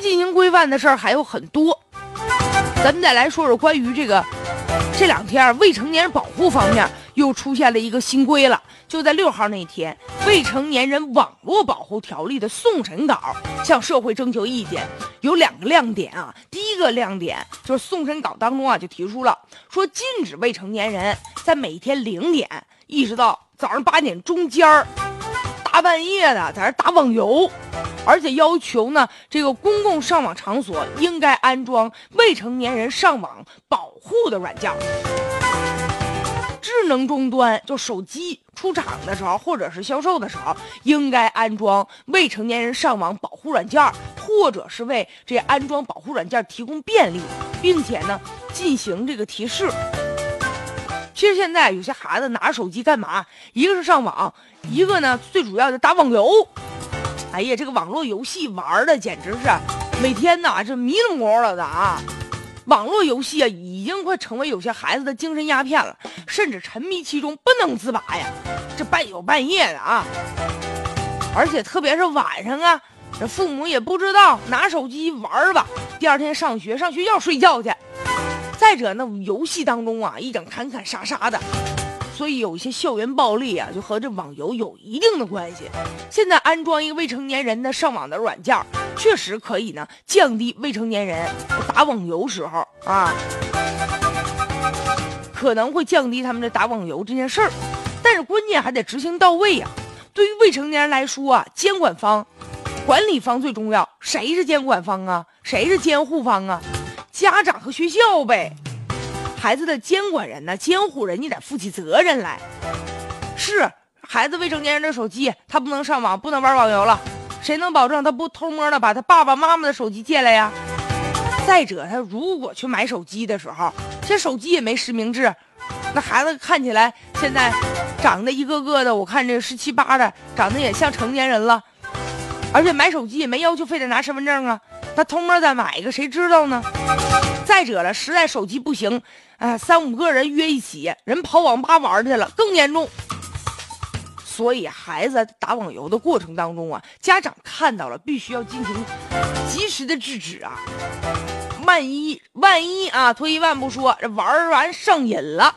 进行规范的事儿还有很多。咱们再来说说关于这个这两天未成年人保护方面又出现了一个新规了。就在六号那天，《未成年人网络保护条例》的送审稿向社会征求意见，有两个亮点啊。第一个亮点就是送审稿当中啊就提出了说，禁止未成年人在每天零点一直到早上八点中间儿，大半夜的在这打网游，而且要求呢这个公共上网场所应该安装未成年人上网保护的软件。智能终端就手机出厂的时候，或者是销售的时候，应该安装未成年人上网保护软件，或者是为这安装保护软件提供便利，并且呢进行这个提示。其实现在有些孩子拿着手机干嘛？一个是上网，一个呢最主要的打网游。哎呀，这个网络游戏玩的简直是每天呐这迷了魔了的啊！网络游戏啊，已经快成为有些孩子的精神鸦片了，甚至沉迷其中不能自拔呀。这半宿半夜的啊，而且特别是晚上啊，这父母也不知道，拿手机玩吧。第二天上学，上学校睡觉去。再者，那游戏当中啊，一整砍砍杀杀的。所以有一些校园暴力啊，就和这网游有一定的关系。现在安装一个未成年人的上网的软件，确实可以呢，降低未成年人打网游时候啊，可能会降低他们的打网游这件事儿。但是关键还得执行到位呀。对于未成年人来说啊，监管方、管理方最重要。谁是监管方啊？谁是监护方啊？家长和学校呗。孩子的监管人呢，监护人你得负起责任来。是孩子未成年人的手机，他不能上网，不能玩网游了。谁能保证他不偷摸的把他爸爸妈妈的手机借来呀？再者，他如果去买手机的时候，这手机也没实名制，那孩子看起来现在长得一个个的，我看这十七八的，长得也像成年人了。而且买手机也没要求非得拿身份证啊，他偷摸再买一个，谁知道呢？再者了，实在手机不行。哎，三五个人约一起，人跑网吧玩去了，更严重。所以孩子打网游的过程当中啊，家长看到了，必须要进行及时的制止啊。万一万一啊，退一万步说，这玩完上瘾了。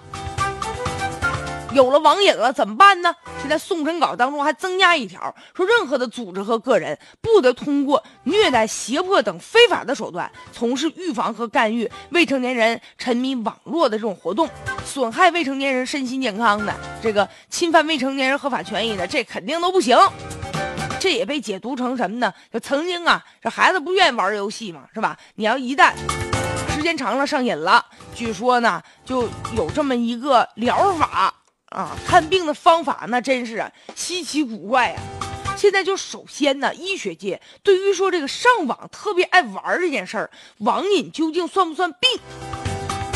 有了网瘾了怎么办呢？现在送审稿当中还增加一条，说任何的组织和个人不得通过虐待、胁迫等非法的手段从事预防和干预未成年人沉迷网络的这种活动，损害未成年人身心健康的，这个侵犯未成年人合法权益的，这肯定都不行。这也被解读成什么呢？就曾经啊，这孩子不愿意玩游戏嘛，是吧？你要一旦时间长了上瘾了，据说呢，就有这么一个疗法。啊，看病的方法那真是稀奇古怪呀！现在就首先呢，医学界对于说这个上网特别爱玩这件事儿，网瘾究竟算不算病？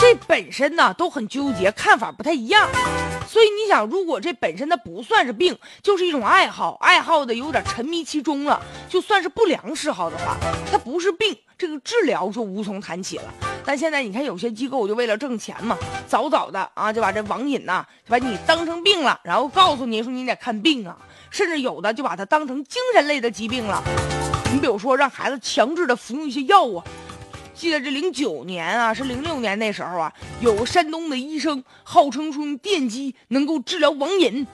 这本身呢都很纠结，看法不太一样。所以你想，如果这本身它不算是病，就是一种爱好，爱好的有点沉迷其中了，就算是不良嗜好的话，它不是病，这个治疗就无从谈起了。但现在你看，有些机构就为了挣钱嘛，早早的啊就把这网瘾呐，就把你当成病了，然后告诉你说你得看病啊，甚至有的就把它当成精神类的疾病了。你比如说让孩子强制的服用一些药物，记得这零九年啊，是零六年那时候啊，有个山东的医生号称说用电击能够治疗网瘾，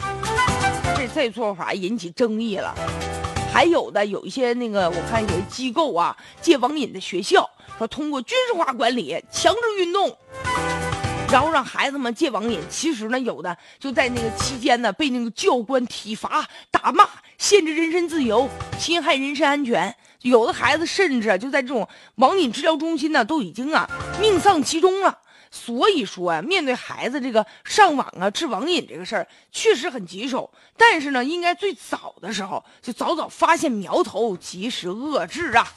这这做法引起争议了。还有的有一些那个，我看有些机构啊，借网瘾的学校。说通过军事化管理、强制运动，然后让孩子们戒网瘾。其实呢，有的就在那个期间呢，被那个教官体罚、打骂，限制人身自由，侵害人身安全。有的孩子甚至就在这种网瘾治疗中心呢，都已经啊命丧其中了。所以说啊，面对孩子这个上网啊治网瘾这个事儿，确实很棘手。但是呢，应该最早的时候就早早发现苗头，及时遏制啊。